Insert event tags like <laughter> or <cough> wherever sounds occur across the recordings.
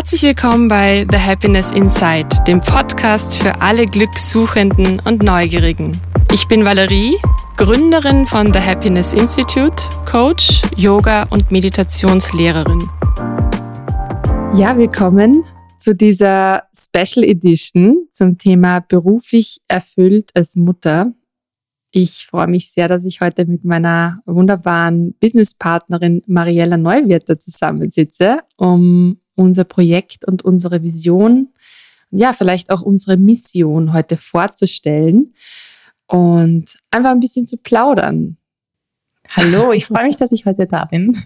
Herzlich willkommen bei The Happiness Inside, dem Podcast für alle Glückssuchenden und Neugierigen. Ich bin Valerie, Gründerin von The Happiness Institute, Coach, Yoga und Meditationslehrerin. Ja, willkommen zu dieser Special Edition zum Thema beruflich erfüllt als Mutter. Ich freue mich sehr, dass ich heute mit meiner wunderbaren Businesspartnerin Mariella Neuwirter zusammensitze, um unser Projekt und unsere Vision, ja, vielleicht auch unsere Mission heute vorzustellen und einfach ein bisschen zu plaudern. Hallo, <laughs> ich freue mich, dass ich heute da bin.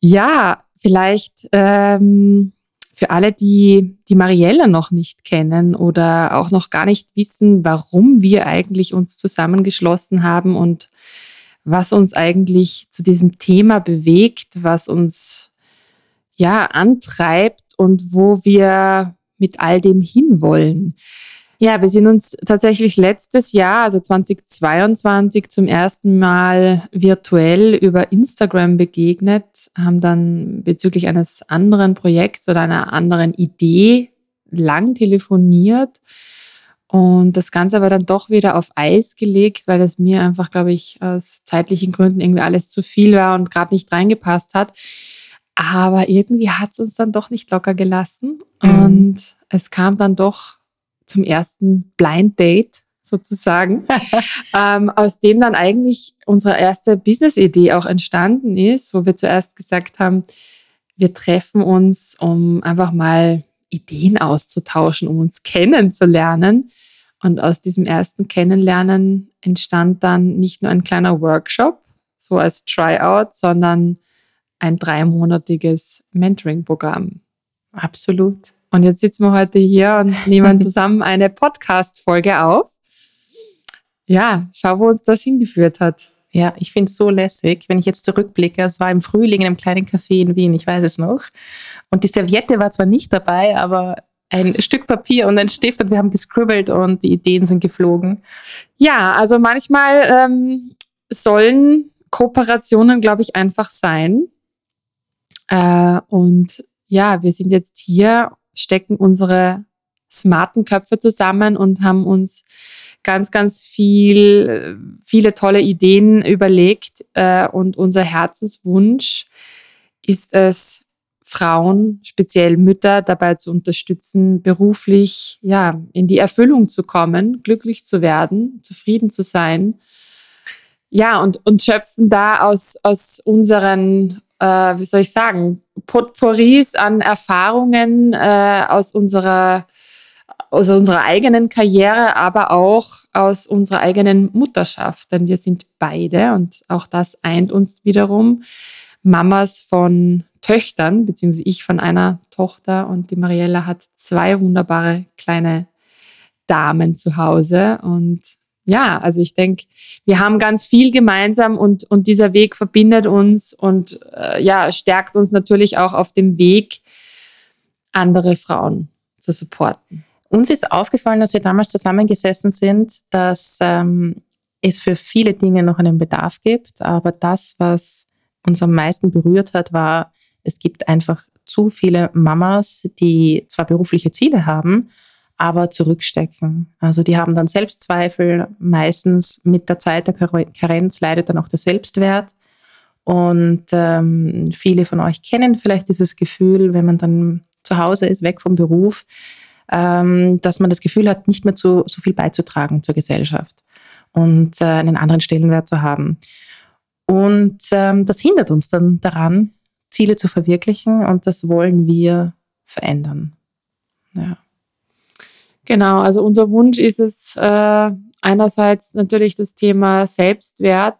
Ja, vielleicht ähm, für alle, die die Mariella noch nicht kennen oder auch noch gar nicht wissen, warum wir eigentlich uns zusammengeschlossen haben und was uns eigentlich zu diesem Thema bewegt, was uns ja, antreibt und wo wir mit all dem hinwollen. Ja, wir sind uns tatsächlich letztes Jahr, also 2022, zum ersten Mal virtuell über Instagram begegnet, haben dann bezüglich eines anderen Projekts oder einer anderen Idee lang telefoniert und das Ganze aber dann doch wieder auf Eis gelegt, weil es mir einfach, glaube ich, aus zeitlichen Gründen irgendwie alles zu viel war und gerade nicht reingepasst hat. Aber irgendwie hat es uns dann doch nicht locker gelassen. Mhm. Und es kam dann doch zum ersten Blind Date sozusagen, <laughs> ähm, aus dem dann eigentlich unsere erste Business-Idee auch entstanden ist, wo wir zuerst gesagt haben, wir treffen uns, um einfach mal Ideen auszutauschen, um uns kennenzulernen. Und aus diesem ersten Kennenlernen entstand dann nicht nur ein kleiner Workshop, so als Tryout, sondern ein dreimonatiges Mentoring-Programm. Absolut. Und jetzt sitzen wir heute hier und <laughs> nehmen zusammen eine Podcast-Folge auf. Ja, schau, wo uns das hingeführt hat. Ja, ich finde es so lässig, wenn ich jetzt zurückblicke. Es war im Frühling in einem kleinen Café in Wien, ich weiß es noch. Und die Serviette war zwar nicht dabei, aber ein Stück Papier und ein Stift und wir haben gescribbelt und die Ideen sind geflogen. Ja, also manchmal ähm, sollen Kooperationen, glaube ich, einfach sein. Äh, und ja, wir sind jetzt hier, stecken unsere smarten Köpfe zusammen und haben uns ganz, ganz viel, viele tolle Ideen überlegt. Äh, und unser Herzenswunsch ist es, Frauen, speziell Mütter, dabei zu unterstützen, beruflich ja, in die Erfüllung zu kommen, glücklich zu werden, zufrieden zu sein. Ja, und, und schöpfen da aus, aus unseren äh, wie soll ich sagen, Potpourris an Erfahrungen äh, aus unserer aus unserer eigenen Karriere, aber auch aus unserer eigenen Mutterschaft. Denn wir sind beide, und auch das eint uns wiederum, Mamas von Töchtern, beziehungsweise ich von einer Tochter und die Mariella hat zwei wunderbare kleine Damen zu Hause. Und ja, also ich denke, wir haben ganz viel gemeinsam und, und dieser Weg verbindet uns und äh, ja, stärkt uns natürlich auch auf dem Weg, andere Frauen zu supporten. Uns ist aufgefallen, als wir damals zusammengesessen sind, dass ähm, es für viele Dinge noch einen Bedarf gibt, aber das, was uns am meisten berührt hat, war, es gibt einfach zu viele Mamas, die zwar berufliche Ziele haben, aber zurückstecken. Also die haben dann Selbstzweifel, meistens mit der Zeit der Karenz leidet dann auch der Selbstwert. Und ähm, viele von euch kennen vielleicht dieses Gefühl, wenn man dann zu Hause ist, weg vom Beruf, ähm, dass man das Gefühl hat, nicht mehr zu, so viel beizutragen zur Gesellschaft und äh, einen anderen Stellenwert zu haben. Und ähm, das hindert uns dann daran, Ziele zu verwirklichen und das wollen wir verändern. Ja. Genau, also unser Wunsch ist es äh, einerseits natürlich das Thema Selbstwert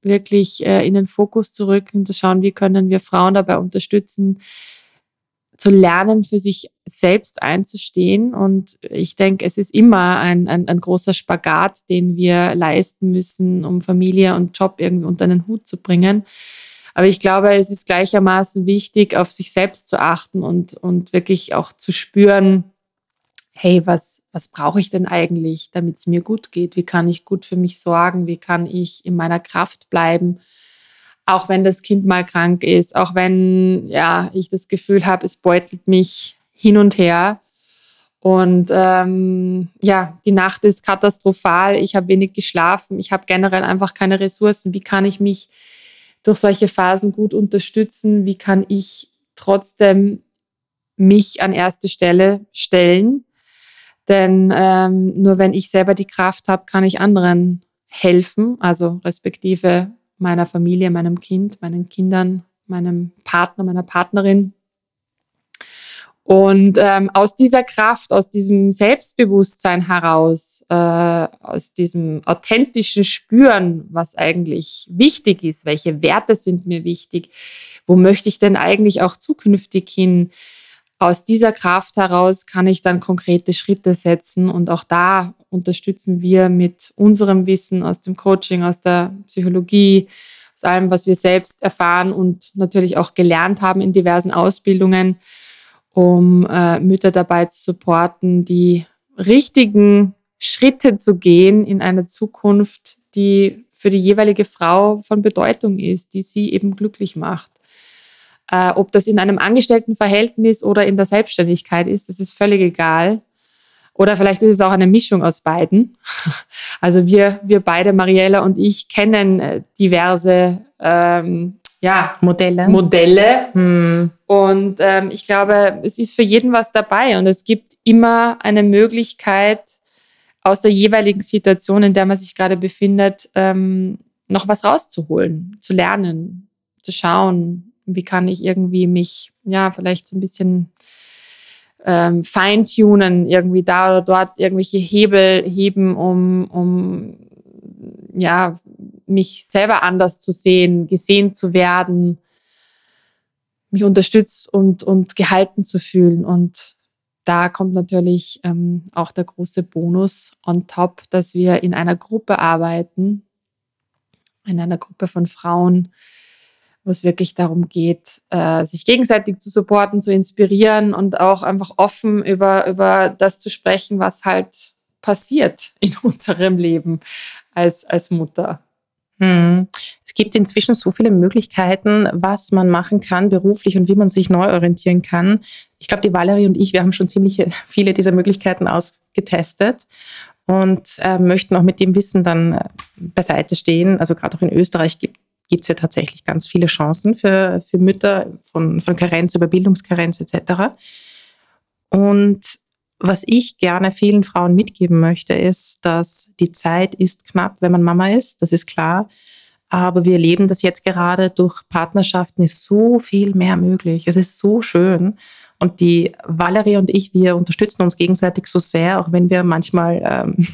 wirklich äh, in den Fokus zu rücken, zu schauen, wie können wir Frauen dabei unterstützen, zu lernen, für sich selbst einzustehen. Und ich denke, es ist immer ein, ein, ein, großer Spagat, den wir leisten müssen, um Familie und Job irgendwie unter einen Hut zu bringen. Aber ich glaube, es ist gleichermaßen wichtig, auf sich selbst zu achten und, und wirklich auch zu spüren, hey, was, was brauche ich denn eigentlich, damit es mir gut geht? Wie kann ich gut für mich sorgen? Wie kann ich in meiner Kraft bleiben? auch wenn das Kind mal krank ist, auch wenn ja ich das Gefühl habe, es beutelt mich hin und her. Und ähm, ja, die Nacht ist katastrophal. Ich habe wenig geschlafen. Ich habe generell einfach keine Ressourcen. Wie kann ich mich durch solche Phasen gut unterstützen? Wie kann ich trotzdem mich an erste Stelle stellen? Denn ähm, nur wenn ich selber die Kraft habe, kann ich anderen helfen, also respektive meiner Familie, meinem Kind, meinen Kindern, meinem Partner, meiner Partnerin. Und ähm, aus dieser Kraft, aus diesem Selbstbewusstsein heraus, äh, aus diesem authentischen Spüren, was eigentlich wichtig ist, welche Werte sind mir wichtig, wo möchte ich denn eigentlich auch zukünftig hin, aus dieser Kraft heraus kann ich dann konkrete Schritte setzen und auch da unterstützen wir mit unserem Wissen aus dem Coaching, aus der Psychologie, aus allem, was wir selbst erfahren und natürlich auch gelernt haben in diversen Ausbildungen, um äh, Mütter dabei zu supporten, die richtigen Schritte zu gehen in eine Zukunft, die für die jeweilige Frau von Bedeutung ist, die sie eben glücklich macht. Äh, ob das in einem Angestelltenverhältnis oder in der Selbstständigkeit ist, das ist völlig egal. Oder vielleicht ist es auch eine Mischung aus beiden. <laughs> Also wir, wir beide, Mariella und ich, kennen äh, diverse ähm, ja, Modelle. Modelle. Hm. Und ähm, ich glaube, es ist für jeden was dabei. Und es gibt immer eine Möglichkeit, aus der jeweiligen Situation, in der man sich gerade befindet, ähm, noch was rauszuholen, zu lernen, zu schauen, wie kann ich irgendwie mich, ja, vielleicht ein bisschen ähm, feintunen, irgendwie da oder dort irgendwelche Hebel heben, um, um ja, mich selber anders zu sehen, gesehen zu werden, mich unterstützt und, und gehalten zu fühlen. Und da kommt natürlich ähm, auch der große Bonus on top, dass wir in einer Gruppe arbeiten, in einer Gruppe von Frauen, wo es wirklich darum geht, äh, sich gegenseitig zu supporten, zu inspirieren und auch einfach offen über, über das zu sprechen, was halt passiert <laughs> in unserem Leben als, als Mutter. Hm. Es gibt inzwischen so viele Möglichkeiten, was man machen kann beruflich und wie man sich neu orientieren kann. Ich glaube, die Valerie und ich, wir haben schon ziemlich <laughs> viele dieser Möglichkeiten ausgetestet und äh, möchten auch mit dem Wissen dann äh, beiseite stehen. Also gerade auch in Österreich gibt gibt es ja tatsächlich ganz viele Chancen für, für Mütter von, von Karenz über Bildungskarenz etc. Und was ich gerne vielen Frauen mitgeben möchte, ist, dass die Zeit ist knapp, wenn man Mama ist, das ist klar. Aber wir erleben das jetzt gerade durch Partnerschaften ist so viel mehr möglich. Es ist so schön. Und die Valerie und ich, wir unterstützen uns gegenseitig so sehr, auch wenn wir manchmal ähm,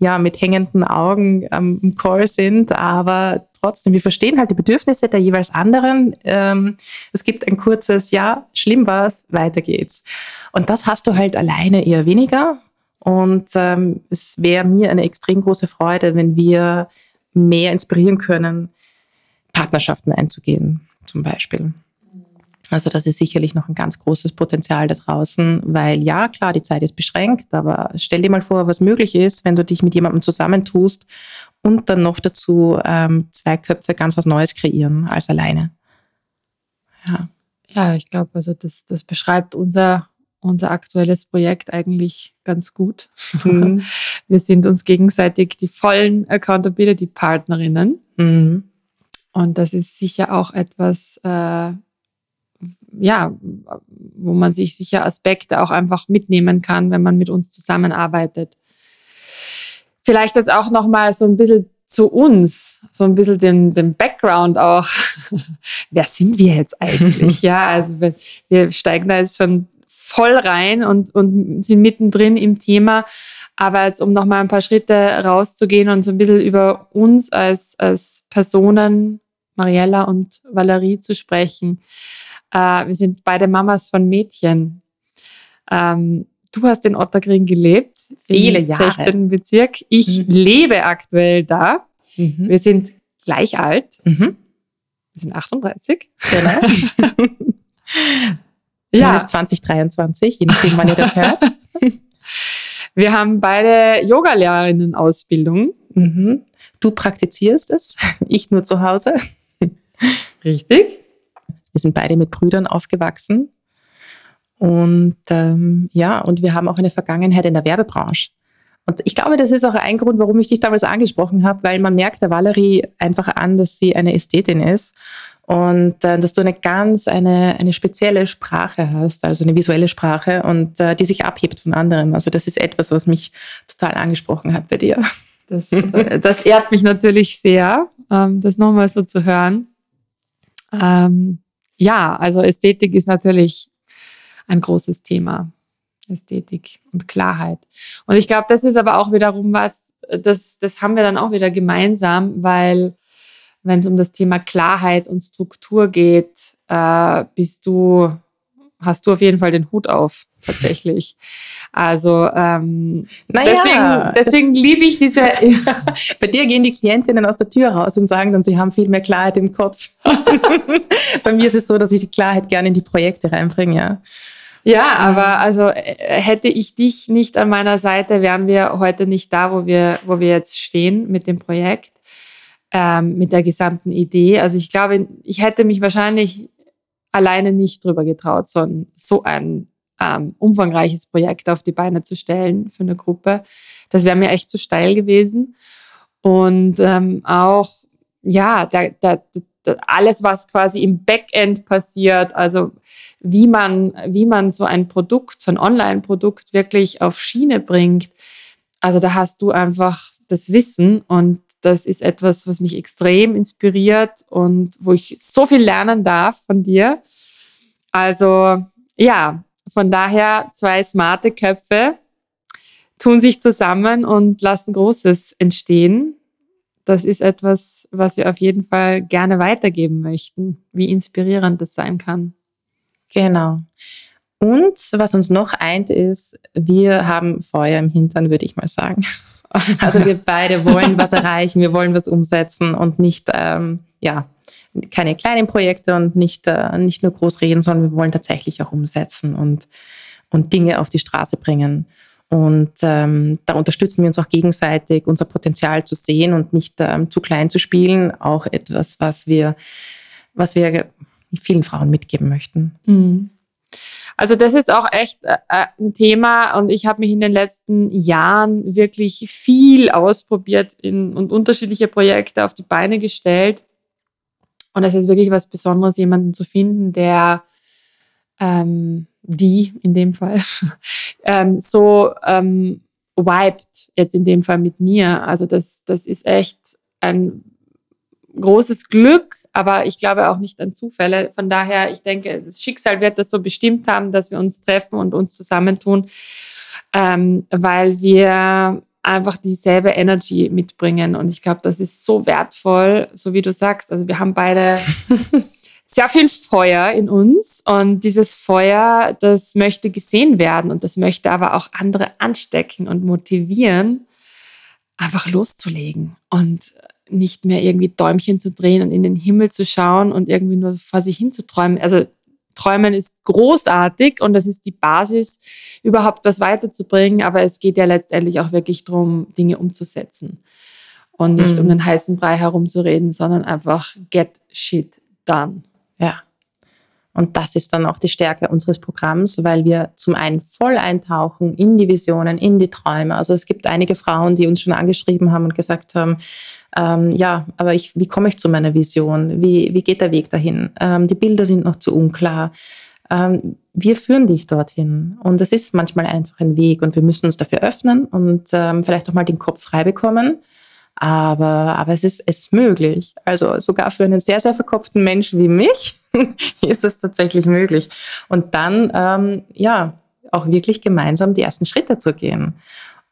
ja mit hängenden Augen ähm, im Call sind. Aber trotzdem, wir verstehen halt die Bedürfnisse der jeweils anderen. Ähm, es gibt ein kurzes Ja, schlimm war's, weiter geht's. Und das hast du halt alleine eher weniger. Und ähm, es wäre mir eine extrem große Freude, wenn wir mehr inspirieren können, Partnerschaften einzugehen, zum Beispiel. Also das ist sicherlich noch ein ganz großes Potenzial da draußen, weil ja, klar, die Zeit ist beschränkt, aber stell dir mal vor, was möglich ist, wenn du dich mit jemandem zusammentust und dann noch dazu ähm, zwei Köpfe ganz was Neues kreieren als alleine. Ja, ja ich glaube, also das, das beschreibt unser, unser aktuelles Projekt eigentlich ganz gut. Mhm. <laughs> Wir sind uns gegenseitig die vollen Accountability-Partnerinnen. Mhm. Und das ist sicher auch etwas, äh, ja, wo man sich sicher Aspekte auch einfach mitnehmen kann, wenn man mit uns zusammenarbeitet. Vielleicht jetzt auch noch mal so ein bisschen zu uns, so ein bisschen den, den Background auch. <laughs> Wer sind wir jetzt eigentlich? <laughs> ja, also wir, wir steigen da jetzt schon voll rein und, und sind mittendrin im Thema. Aber jetzt, um noch mal ein paar Schritte rauszugehen und so ein bisschen über uns als, als Personen, Mariella und Valerie zu sprechen. Äh, wir sind beide Mamas von Mädchen. Ähm, du hast in Ottergring gelebt. Viele Jahre. 16. Bezirk. Ich mhm. lebe aktuell da. Mhm. Wir sind gleich alt. Mhm. Wir sind 38. Genau. <laughs> ja. 2023, je nachdem, wann ihr das hört. <laughs> Wir haben beide Yogalehrerinnen-Ausbildung. Mhm. Du praktizierst es, ich nur zu Hause. Richtig. Wir sind beide mit Brüdern aufgewachsen. Und ähm, ja, und wir haben auch eine Vergangenheit in der Werbebranche. Und ich glaube, das ist auch ein Grund, warum ich dich damals angesprochen habe, weil man merkt der Valerie einfach an, dass sie eine Ästhetin ist und äh, dass du eine ganz eine, eine spezielle Sprache hast, also eine visuelle Sprache und äh, die sich abhebt von anderen. Also das ist etwas, was mich total angesprochen hat bei dir. Das, äh, das ehrt mich natürlich sehr, ähm, das nochmal so zu hören. Ähm, ja, also Ästhetik ist natürlich ein großes Thema. Ästhetik und Klarheit. Und ich glaube, das ist aber auch wiederum was, das, das haben wir dann auch wieder gemeinsam, weil wenn es um das Thema Klarheit und Struktur geht, äh, bist du, hast du auf jeden Fall den Hut auf, tatsächlich. Also ähm, naja, deswegen, deswegen liebe ich diese. <laughs> Bei dir gehen die Klientinnen aus der Tür raus und sagen dann, sie haben viel mehr Klarheit im Kopf. <laughs> Bei mir ist es so, dass ich die Klarheit gerne in die Projekte reinbringe, ja. Ja, aber also äh, hätte ich dich nicht an meiner Seite, wären wir heute nicht da, wo wir, wo wir jetzt stehen mit dem Projekt, ähm, mit der gesamten Idee. Also ich glaube, ich hätte mich wahrscheinlich alleine nicht drüber getraut, so ein, so ein ähm, umfangreiches Projekt auf die Beine zu stellen für eine Gruppe. Das wäre mir echt zu steil gewesen. Und ähm, auch, ja, der, der, der, alles, was quasi im Backend passiert, also wie man, wie man so ein Produkt, so ein Online-Produkt wirklich auf Schiene bringt. Also da hast du einfach das Wissen und das ist etwas, was mich extrem inspiriert und wo ich so viel lernen darf von dir. Also ja, von daher zwei smarte Köpfe tun sich zusammen und lassen Großes entstehen. Das ist etwas, was wir auf jeden Fall gerne weitergeben möchten, wie inspirierend das sein kann. Genau. Und was uns noch eint, ist, wir haben Feuer im Hintern, würde ich mal sagen. Also wir beide wollen was <laughs> erreichen, wir wollen was umsetzen und nicht, ähm, ja, keine kleinen Projekte und nicht, äh, nicht nur groß reden, sondern wir wollen tatsächlich auch umsetzen und, und Dinge auf die Straße bringen. Und ähm, da unterstützen wir uns auch gegenseitig, unser Potenzial zu sehen und nicht ähm, zu klein zu spielen. Auch etwas, was wir, was wir vielen Frauen mitgeben möchten. Mhm. Also das ist auch echt äh, äh, ein Thema und ich habe mich in den letzten Jahren wirklich viel ausprobiert in, und unterschiedliche Projekte auf die Beine gestellt. Und es ist wirklich was Besonderes, jemanden zu finden, der ähm, die in dem Fall <laughs> ähm, so ähm, vibet, jetzt in dem Fall mit mir. Also das, das ist echt ein großes Glück, aber ich glaube auch nicht an Zufälle. Von daher, ich denke, das Schicksal wird das so bestimmt haben, dass wir uns treffen und uns zusammentun, ähm, weil wir einfach dieselbe Energy mitbringen. Und ich glaube, das ist so wertvoll, so wie du sagst. Also wir haben beide <laughs> sehr viel Feuer in uns und dieses Feuer, das möchte gesehen werden und das möchte aber auch andere anstecken und motivieren, einfach loszulegen und nicht mehr irgendwie Däumchen zu drehen und in den Himmel zu schauen und irgendwie nur vor sich hin zu träumen. Also Träumen ist großartig und das ist die Basis, überhaupt was weiterzubringen, aber es geht ja letztendlich auch wirklich darum, Dinge umzusetzen und nicht mhm. um den heißen Brei herumzureden, sondern einfach get shit done. Ja. Und das ist dann auch die Stärke unseres Programms, weil wir zum einen voll eintauchen in die Visionen, in die Träume. Also es gibt einige Frauen, die uns schon angeschrieben haben und gesagt haben, ähm, ja, aber ich, wie komme ich zu meiner Vision? Wie, wie geht der Weg dahin? Ähm, die Bilder sind noch zu unklar. Ähm, wir führen dich dorthin. Und es ist manchmal einfach ein Weg und wir müssen uns dafür öffnen und ähm, vielleicht auch mal den Kopf frei bekommen. Aber, aber es, ist, es ist möglich. Also sogar für einen sehr, sehr verkopften Menschen wie mich <laughs> ist es tatsächlich möglich. Und dann, ähm, ja, auch wirklich gemeinsam die ersten Schritte zu gehen.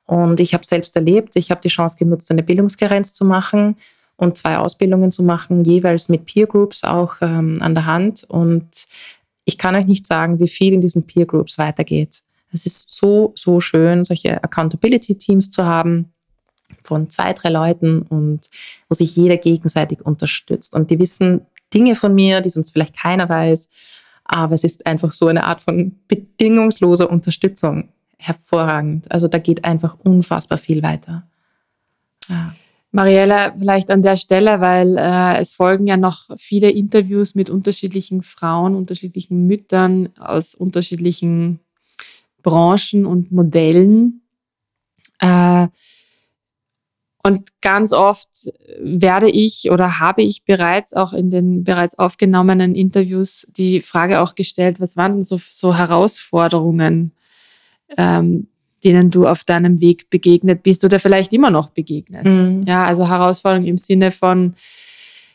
Und ich habe selbst erlebt, ich habe die Chance genutzt, eine Bildungskarenz zu machen und zwei Ausbildungen zu machen, jeweils mit Peer Groups auch ähm, an der Hand. Und ich kann euch nicht sagen, wie viel in diesen Peer Groups weitergeht. Es ist so, so schön, solche Accountability-Teams zu haben von zwei, drei Leuten und wo sich jeder gegenseitig unterstützt. Und die wissen Dinge von mir, die sonst vielleicht keiner weiß. Aber es ist einfach so eine Art von bedingungsloser Unterstützung hervorragend. Also da geht einfach unfassbar viel weiter. Ja. Mariella, vielleicht an der Stelle, weil äh, es folgen ja noch viele Interviews mit unterschiedlichen Frauen, unterschiedlichen Müttern aus unterschiedlichen Branchen und Modellen. Äh, und ganz oft werde ich oder habe ich bereits auch in den bereits aufgenommenen Interviews die Frage auch gestellt, was waren denn so, so Herausforderungen, ähm, denen du auf deinem Weg begegnet bist oder vielleicht immer noch begegnest. Mhm. Ja, also Herausforderungen im Sinne von,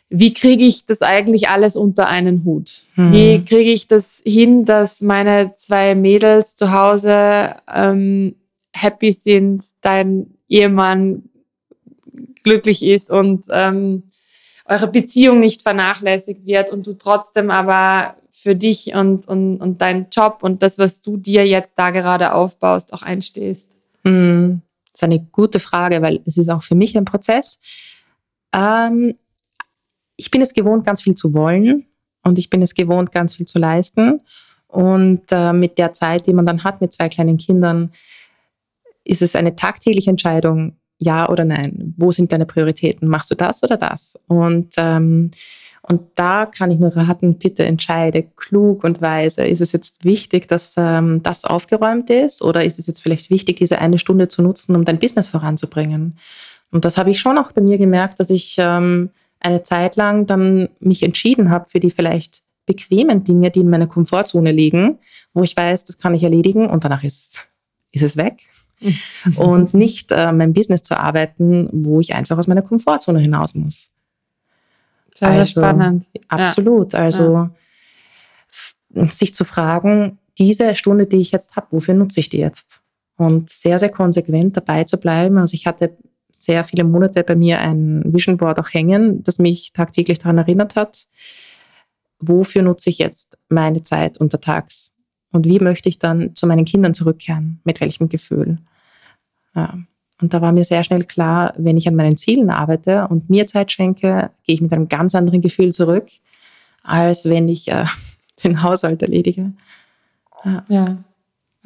wie kriege ich das eigentlich alles unter einen Hut? Mhm. Wie kriege ich das hin, dass meine zwei Mädels zu Hause ähm, happy sind, dein Ehemann glücklich ist und ähm, eure Beziehung nicht vernachlässigt wird und du trotzdem aber für dich und, und, und deinen Job und das, was du dir jetzt da gerade aufbaust, auch einstehst? Mm, das ist eine gute Frage, weil es ist auch für mich ein Prozess. Ähm, ich bin es gewohnt, ganz viel zu wollen und ich bin es gewohnt, ganz viel zu leisten. Und äh, mit der Zeit, die man dann hat mit zwei kleinen Kindern, ist es eine tagtägliche Entscheidung, ja oder nein? Wo sind deine Prioritäten? Machst du das oder das? Und, ähm, und da kann ich nur raten, bitte entscheide klug und weise. Ist es jetzt wichtig, dass ähm, das aufgeräumt ist oder ist es jetzt vielleicht wichtig, diese eine Stunde zu nutzen, um dein Business voranzubringen? Und das habe ich schon auch bei mir gemerkt, dass ich ähm, eine Zeit lang dann mich entschieden habe für die vielleicht bequemen Dinge, die in meiner Komfortzone liegen, wo ich weiß, das kann ich erledigen und danach ist, ist es weg <laughs> und nicht äh, mein Business zu arbeiten, wo ich einfach aus meiner Komfortzone hinaus muss. Sehr also, spannend. Absolut. Ja. Also ja. sich zu fragen, diese Stunde, die ich jetzt habe, wofür nutze ich die jetzt? Und sehr, sehr konsequent dabei zu bleiben. Also ich hatte sehr viele Monate bei mir ein Vision Board auch hängen, das mich tagtäglich daran erinnert hat, wofür nutze ich jetzt meine Zeit untertags? Und wie möchte ich dann zu meinen Kindern zurückkehren? Mit welchem Gefühl? Ja. Und da war mir sehr schnell klar, wenn ich an meinen Zielen arbeite und mir Zeit schenke, gehe ich mit einem ganz anderen Gefühl zurück, als wenn ich äh, <laughs> den Haushalt erledige. Ja. ja.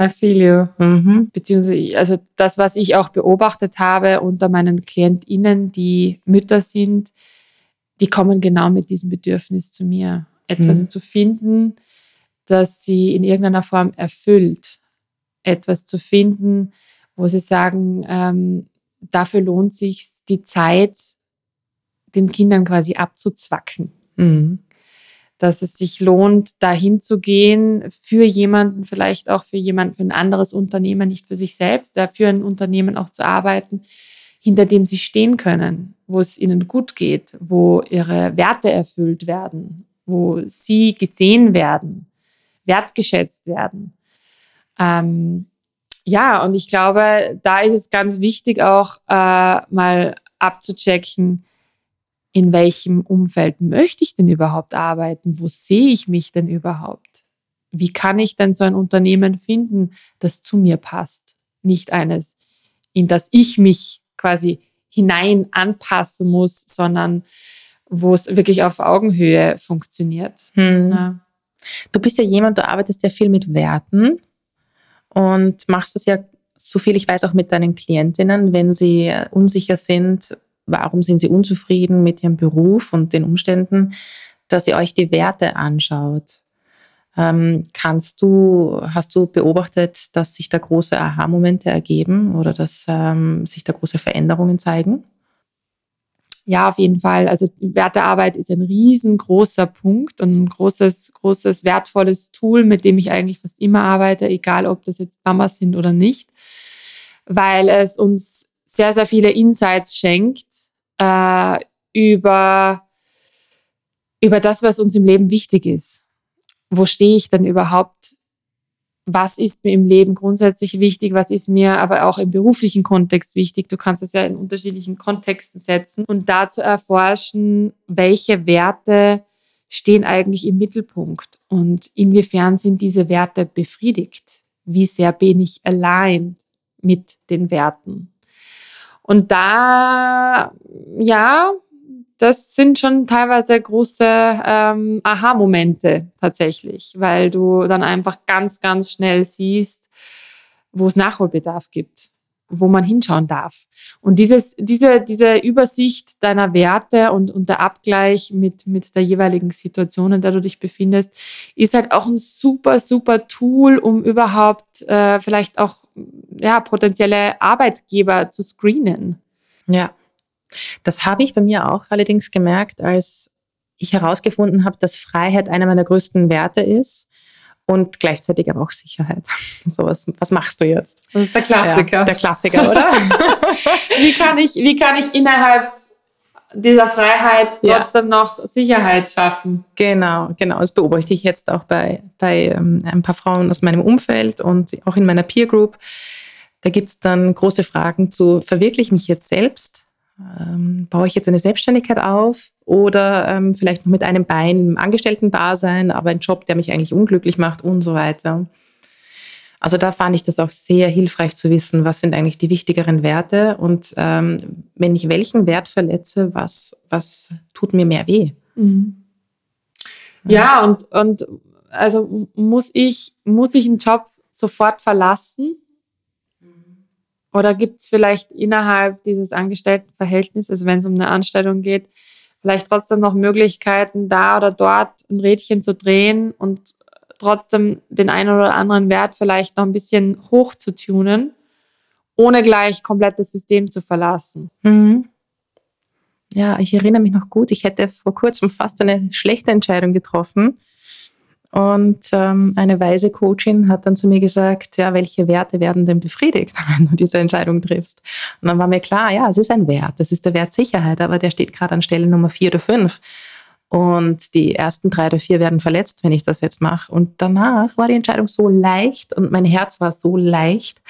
I feel you. Mhm. Beziehungsweise, also das, was ich auch beobachtet habe unter meinen KlientInnen, die Mütter sind, die kommen genau mit diesem Bedürfnis zu mir, etwas mhm. zu finden, das sie in irgendeiner Form erfüllt. Etwas zu finden, wo sie sagen, ähm, dafür lohnt sich die Zeit, den Kindern quasi abzuzwacken. Mhm. Dass es sich lohnt, dahin zu gehen, für jemanden, vielleicht auch für jemanden, für ein anderes Unternehmen, nicht für sich selbst, da für ein Unternehmen auch zu arbeiten, hinter dem sie stehen können, wo es ihnen gut geht, wo ihre Werte erfüllt werden, wo sie gesehen werden, wertgeschätzt werden. Ähm, ja, und ich glaube, da ist es ganz wichtig auch äh, mal abzuchecken, in welchem Umfeld möchte ich denn überhaupt arbeiten? Wo sehe ich mich denn überhaupt? Wie kann ich denn so ein Unternehmen finden, das zu mir passt? Nicht eines, in das ich mich quasi hinein anpassen muss, sondern wo es wirklich auf Augenhöhe funktioniert. Hm. Ja. Du bist ja jemand, du arbeitest ja viel mit Werten und machst es ja, so viel ich weiß, auch mit deinen Klientinnen, wenn sie unsicher sind, warum sind sie unzufrieden mit ihrem Beruf und den Umständen, dass ihr euch die Werte anschaut. Ähm, kannst du, hast du beobachtet, dass sich da große Aha-Momente ergeben oder dass ähm, sich da große Veränderungen zeigen? Ja, auf jeden Fall. Also Wertearbeit ist ein riesengroßer Punkt und ein großes, großes, wertvolles Tool, mit dem ich eigentlich fast immer arbeite, egal ob das jetzt Mamas sind oder nicht, weil es uns sehr, sehr viele Insights schenkt äh, über, über das, was uns im Leben wichtig ist. Wo stehe ich denn überhaupt was ist mir im Leben grundsätzlich wichtig, was ist mir aber auch im beruflichen Kontext wichtig. Du kannst es ja in unterschiedlichen Kontexten setzen und dazu erforschen, welche Werte stehen eigentlich im Mittelpunkt und inwiefern sind diese Werte befriedigt. Wie sehr bin ich aligned mit den Werten? Und da, ja, das sind schon teilweise große ähm, Aha-Momente tatsächlich, weil du dann einfach ganz, ganz schnell siehst, wo es Nachholbedarf gibt. wo man hinschauen darf. Und dieses, diese, diese Übersicht deiner Werte und, und der Abgleich mit, mit der jeweiligen Situation, in der du dich befindest, ist halt auch ein super, super Tool, um überhaupt äh, vielleicht auch ja, potenzielle Arbeitgeber zu screenen. Ja, das habe ich bei mir auch allerdings gemerkt, als ich herausgefunden habe, dass Freiheit einer meiner größten Werte ist und gleichzeitig aber auch Sicherheit. <laughs> So, was, was machst du jetzt? Das ist der Klassiker. Ja, der Klassiker, oder? <laughs> <laughs> wie, kann ich, wie kann ich innerhalb dieser Freiheit trotzdem ja. noch Sicherheit schaffen? Genau, genau. Das beobachte ich jetzt auch bei, bei ähm, ein paar Frauen aus meinem Umfeld und auch in meiner Peer Group. Da gibt es dann große Fragen zu, verwirkliche ich mich jetzt selbst? Ähm, baue ich jetzt eine Selbstständigkeit auf oder ähm, vielleicht noch mit einem Bein im Angestellten-Dasein, aber ein Job, der mich eigentlich unglücklich macht und so weiter. Also da fand ich das auch sehr hilfreich zu wissen, was sind eigentlich die wichtigeren Werte und ähm, wenn ich welchen Wert verletze, was, was tut mir mehr weh. Mhm. Ja, und, und also muss ich, muss ich einen Job sofort verlassen? Oder gibt es vielleicht innerhalb dieses Angestelltenverhältnisses, also wenn es um eine Anstellung geht, vielleicht trotzdem noch Möglichkeiten, da oder dort ein Rädchen zu drehen und trotzdem den einen oder anderen Wert vielleicht noch ein bisschen hoch zu tunen, ohne gleich komplett das System zu verlassen. Mhm. Ja, ich erinnere mich noch gut, ich hätte vor kurzem fast eine schlechte Entscheidung getroffen und ähm, eine weise Coachin hat dann zu mir gesagt, ja, welche Werte werden denn befriedigt, <laughs> wenn du diese Entscheidung triffst? Und dann war mir klar, ja, es ist ein Wert, das ist der Wert Sicherheit, aber der steht gerade an Stelle Nummer vier oder fünf. Und die ersten drei oder vier werden verletzt, wenn ich das jetzt mache. Und danach war die Entscheidung so leicht und mein Herz war so leicht.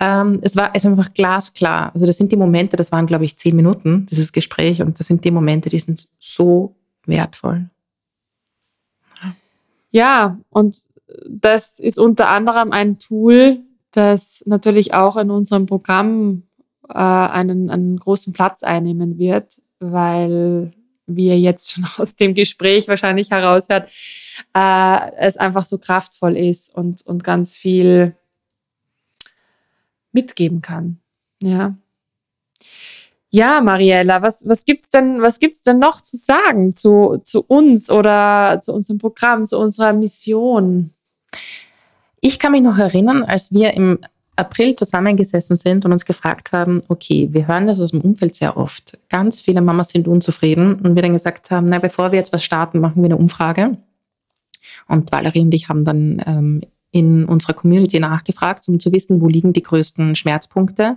Ähm, es war es einfach glasklar. Also das sind die Momente, das waren, glaube ich, zehn Minuten, dieses Gespräch. Und das sind die Momente, die sind so wertvoll. Ja, und das ist unter anderem ein Tool, das natürlich auch in unserem Programm äh, einen, einen großen Platz einnehmen wird, weil wie ihr jetzt schon <laughs> aus dem Gespräch wahrscheinlich heraushört, äh, es einfach so kraftvoll ist und, und ganz viel mitgeben kann. Ja. Ja, Mariella, was, was gibt's denn, denn noch zu sagen zu, zu uns oder zu unserem Programm, zu unserer Mission? Ich kann mich noch erinnern, als wir im April zusammengesessen sind und uns gefragt haben, okay, wir hören das aus dem Umfeld sehr oft. Ganz viele Mamas sind unzufrieden und wir dann gesagt haben, na, bevor wir jetzt was starten, machen wir eine Umfrage. Und Valerie und ich haben dann ähm, in unserer Community nachgefragt, um zu wissen, wo liegen die größten Schmerzpunkte.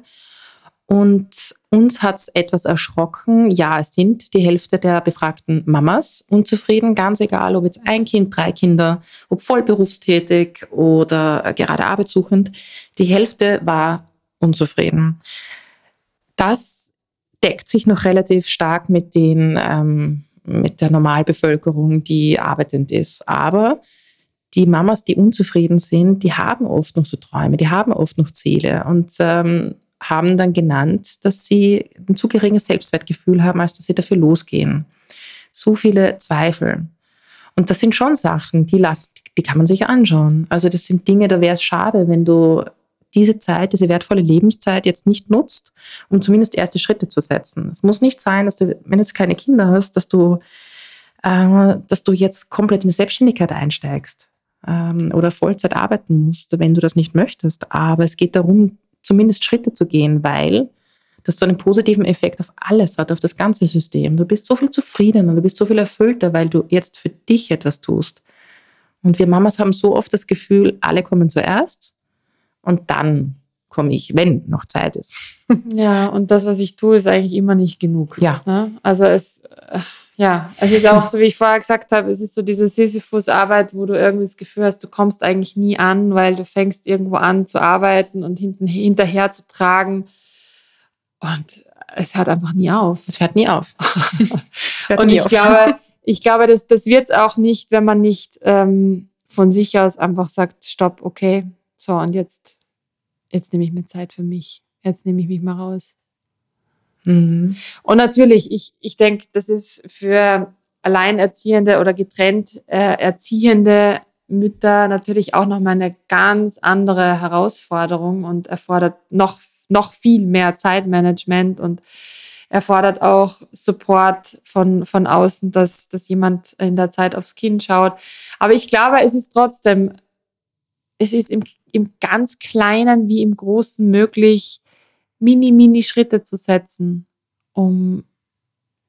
Und uns hat es etwas erschrocken. Ja, es sind die Hälfte der befragten Mamas unzufrieden, ganz egal, ob jetzt ein Kind, drei Kinder, ob voll berufstätig oder gerade arbeitssuchend. Die Hälfte war unzufrieden. Das deckt sich noch relativ stark mit, den, ähm, mit der Normalbevölkerung, die arbeitend ist. Aber die Mamas, die unzufrieden sind, die haben oft noch so Träume, die haben oft noch Ziele. Und ähm, haben dann genannt, dass sie ein zu geringes Selbstwertgefühl haben, als dass sie dafür losgehen. So viele Zweifel. Und das sind schon Sachen, die, lassen, die kann man sich anschauen. Also das sind Dinge, da wäre es schade, wenn du diese Zeit, diese wertvolle Lebenszeit jetzt nicht nutzt, um zumindest erste Schritte zu setzen. Es muss nicht sein, dass du, wenn du jetzt keine Kinder hast, dass du, äh, dass du jetzt komplett in die Selbstständigkeit einsteigst ähm, oder Vollzeit arbeiten musst, wenn du das nicht möchtest. Aber es geht darum, zumindest Schritte zu gehen, weil das so einen positiven Effekt auf alles hat, auf das ganze System. Du bist so viel zufriedener, du bist so viel erfüllter, weil du jetzt für dich etwas tust. Und wir Mamas haben so oft das Gefühl, alle kommen zuerst und dann komme ich, wenn noch Zeit ist. <laughs> Ja, und das, was ich tue, ist eigentlich immer nicht genug. Ja. Ne? Also es, ja, es ist auch so, wie ich vorher gesagt habe, es ist so diese Sisyphus-Arbeit, wo du irgendwie das Gefühl hast, du kommst eigentlich nie an, weil du fängst irgendwo an zu arbeiten und hinten, hinterher zu tragen. Und es hört einfach nie auf. Es hört nie auf. <laughs> hört und nie ich auf. glaube, <laughs> ich glaube, das, das wird es auch nicht, wenn man nicht ähm, von sich aus einfach sagt, stopp, okay, so und jetzt, jetzt nehme ich mir Zeit für mich. Jetzt nehme ich mich mal raus. Mhm. Und natürlich, ich, ich denke, das ist für alleinerziehende oder getrennt äh, erziehende Mütter natürlich auch nochmal eine ganz andere Herausforderung und erfordert noch, noch viel mehr Zeitmanagement und erfordert auch Support von, von außen, dass, dass jemand in der Zeit aufs Kind schaut. Aber ich glaube, es ist trotzdem, es ist im, im ganz Kleinen wie im Großen möglich, mini, mini Schritte zu setzen, um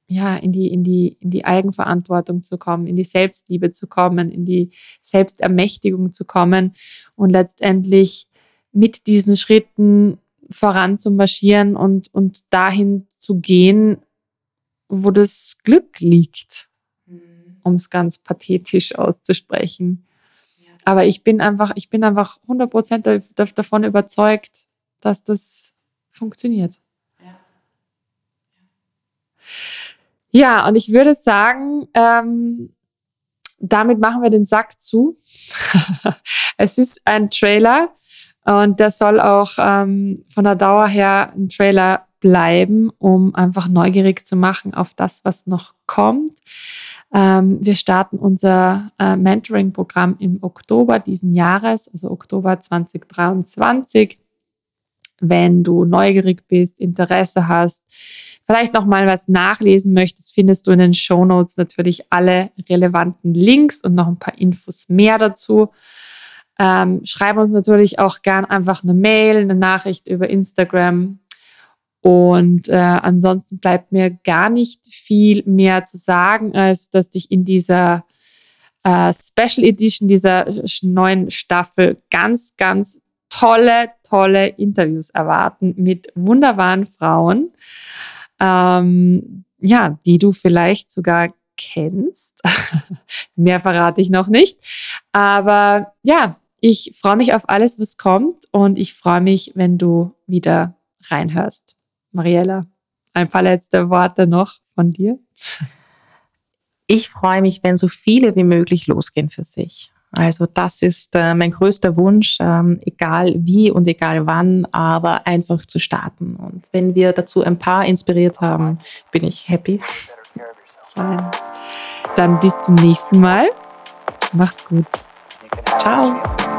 ja, in die, in die, in die Eigenverantwortung zu kommen, in die Selbstliebe zu kommen, in die Selbstermächtigung zu kommen und letztendlich mit diesen Schritten voran zu marschieren und, und dahin zu gehen, wo das Glück liegt, mhm. um es ganz pathetisch auszusprechen. Aber ich bin einfach, ich bin einfach 100% davon überzeugt, dass das funktioniert. Ja, ja und ich würde sagen, ähm, damit machen wir den Sack zu. <laughs> es ist ein Trailer und der soll auch ähm, von der Dauer her ein Trailer bleiben, um einfach neugierig zu machen auf das, was noch kommt. Ähm, wir starten unser äh, Mentoring-Programm im Oktober diesen Jahres, also Oktober 2023. Wenn du neugierig bist, Interesse hast, vielleicht noch mal was nachlesen möchtest, findest du in den Show Notes natürlich alle relevanten Links und noch ein paar Infos mehr dazu. Ähm, schreib uns natürlich auch gern einfach eine Mail, eine Nachricht über Instagram. Und äh, ansonsten bleibt mir gar nicht viel mehr zu sagen, als dass dich in dieser äh, Special Edition dieser neuen Staffel ganz, ganz tolle, tolle Interviews erwarten mit wunderbaren Frauen, ähm, ja, die du vielleicht sogar kennst. <laughs> Mehr verrate ich noch nicht. Aber ja, ich freue mich auf alles, was kommt und ich freue mich, wenn du wieder reinhörst. Mariella, ein paar letzte Worte noch von dir. Ich freue mich, wenn so viele wie möglich losgehen für sich. Also das ist äh, mein größter Wunsch, ähm, egal wie und egal wann, aber einfach zu starten. Und wenn wir dazu ein paar inspiriert haben, bin ich happy. Fein. Dann bis zum nächsten Mal. Mach's gut. Ciao.